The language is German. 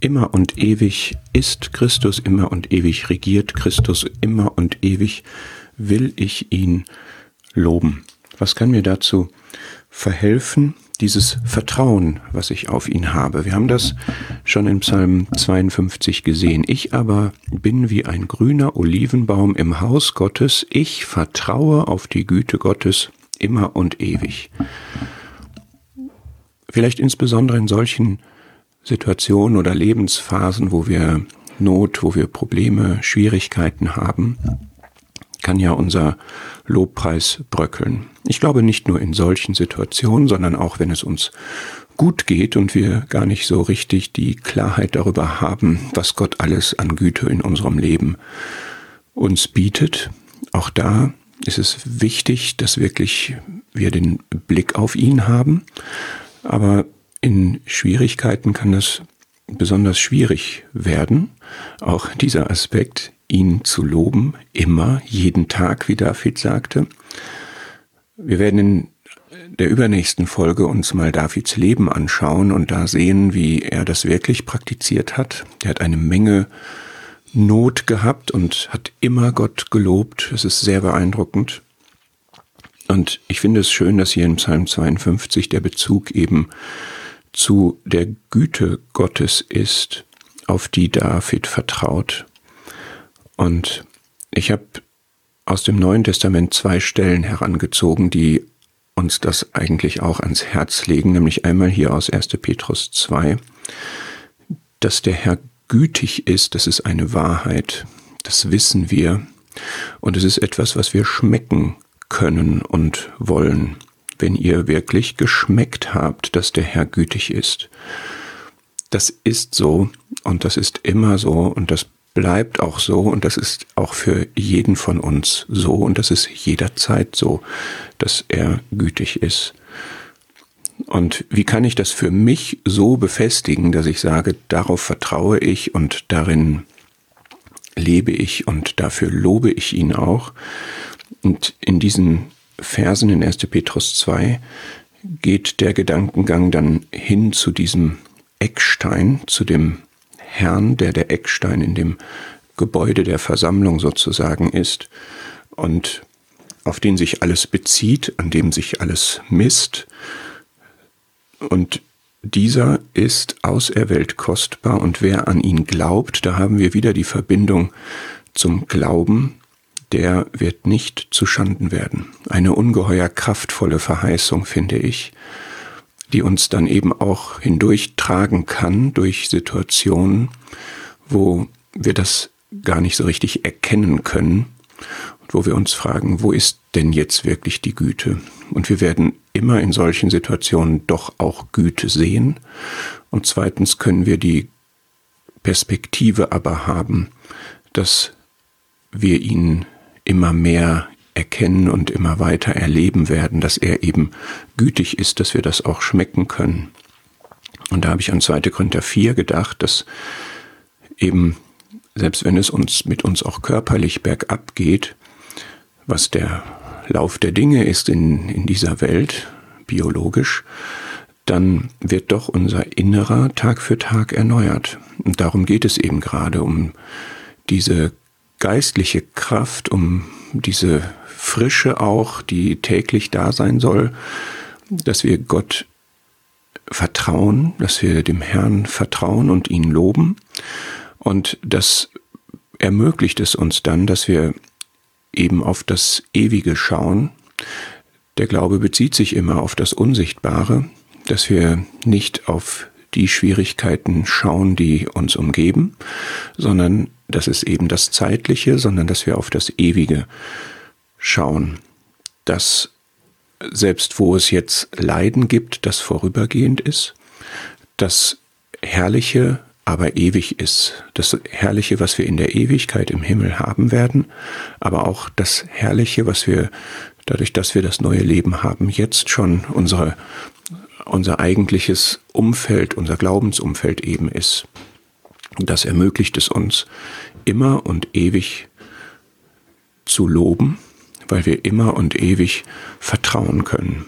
Immer und ewig ist Christus, immer und ewig regiert Christus, immer und ewig will ich ihn loben. Was kann mir dazu verhelfen? Dieses Vertrauen, was ich auf ihn habe. Wir haben das schon in Psalm 52 gesehen. Ich aber bin wie ein grüner Olivenbaum im Haus Gottes. Ich vertraue auf die Güte Gottes immer und ewig. Vielleicht insbesondere in solchen Situationen oder Lebensphasen, wo wir Not, wo wir Probleme, Schwierigkeiten haben, kann ja unser Lobpreis bröckeln. Ich glaube nicht nur in solchen Situationen, sondern auch wenn es uns gut geht und wir gar nicht so richtig die Klarheit darüber haben, was Gott alles an Güte in unserem Leben uns bietet. Auch da ist es wichtig, dass wirklich wir den Blick auf ihn haben. Aber in Schwierigkeiten kann es besonders schwierig werden, auch dieser Aspekt, ihn zu loben, immer, jeden Tag, wie David sagte. Wir werden in der übernächsten Folge uns mal Davids Leben anschauen und da sehen, wie er das wirklich praktiziert hat. Er hat eine Menge Not gehabt und hat immer Gott gelobt. Es ist sehr beeindruckend. Und ich finde es schön, dass hier in Psalm 52 der Bezug eben zu der Güte Gottes ist, auf die David vertraut. Und ich habe aus dem Neuen Testament zwei Stellen herangezogen, die uns das eigentlich auch ans Herz legen, nämlich einmal hier aus 1. Petrus 2, dass der Herr gütig ist, das ist eine Wahrheit, das wissen wir, und es ist etwas, was wir schmecken können und wollen wenn ihr wirklich geschmeckt habt, dass der Herr gütig ist. Das ist so und das ist immer so und das bleibt auch so und das ist auch für jeden von uns so und das ist jederzeit so, dass er gütig ist. Und wie kann ich das für mich so befestigen, dass ich sage, darauf vertraue ich und darin lebe ich und dafür lobe ich ihn auch. Und in diesen Versen in 1. Petrus 2 geht der Gedankengang dann hin zu diesem Eckstein, zu dem Herrn, der der Eckstein in dem Gebäude der Versammlung sozusagen ist und auf den sich alles bezieht, an dem sich alles misst. Und dieser ist auserwählt kostbar und wer an ihn glaubt, da haben wir wieder die Verbindung zum Glauben, der wird nicht zu Schanden werden. Eine ungeheuer kraftvolle Verheißung, finde ich, die uns dann eben auch hindurchtragen kann durch Situationen, wo wir das gar nicht so richtig erkennen können und wo wir uns fragen, wo ist denn jetzt wirklich die Güte? Und wir werden immer in solchen Situationen doch auch Güte sehen. Und zweitens können wir die Perspektive aber haben, dass wir ihn immer mehr erkennen und immer weiter erleben werden, dass er eben gütig ist, dass wir das auch schmecken können. Und da habe ich an 2. Korinther 4 gedacht, dass eben, selbst wenn es uns mit uns auch körperlich bergab geht, was der Lauf der Dinge ist in, in dieser Welt, biologisch, dann wird doch unser Innerer Tag für Tag erneuert. Und darum geht es eben gerade um diese geistliche Kraft, um diese Frische auch, die täglich da sein soll, dass wir Gott vertrauen, dass wir dem Herrn vertrauen und ihn loben. Und das ermöglicht es uns dann, dass wir eben auf das Ewige schauen. Der Glaube bezieht sich immer auf das Unsichtbare, dass wir nicht auf die Schwierigkeiten schauen, die uns umgeben, sondern das ist eben das Zeitliche, sondern dass wir auf das Ewige schauen. Dass selbst wo es jetzt Leiden gibt, das vorübergehend ist, das Herrliche aber ewig ist. Das Herrliche, was wir in der Ewigkeit im Himmel haben werden, aber auch das Herrliche, was wir dadurch, dass wir das neue Leben haben, jetzt schon unsere, unser eigentliches Umfeld, unser Glaubensumfeld eben ist. Das ermöglicht es uns, immer und ewig zu loben, weil wir immer und ewig vertrauen können.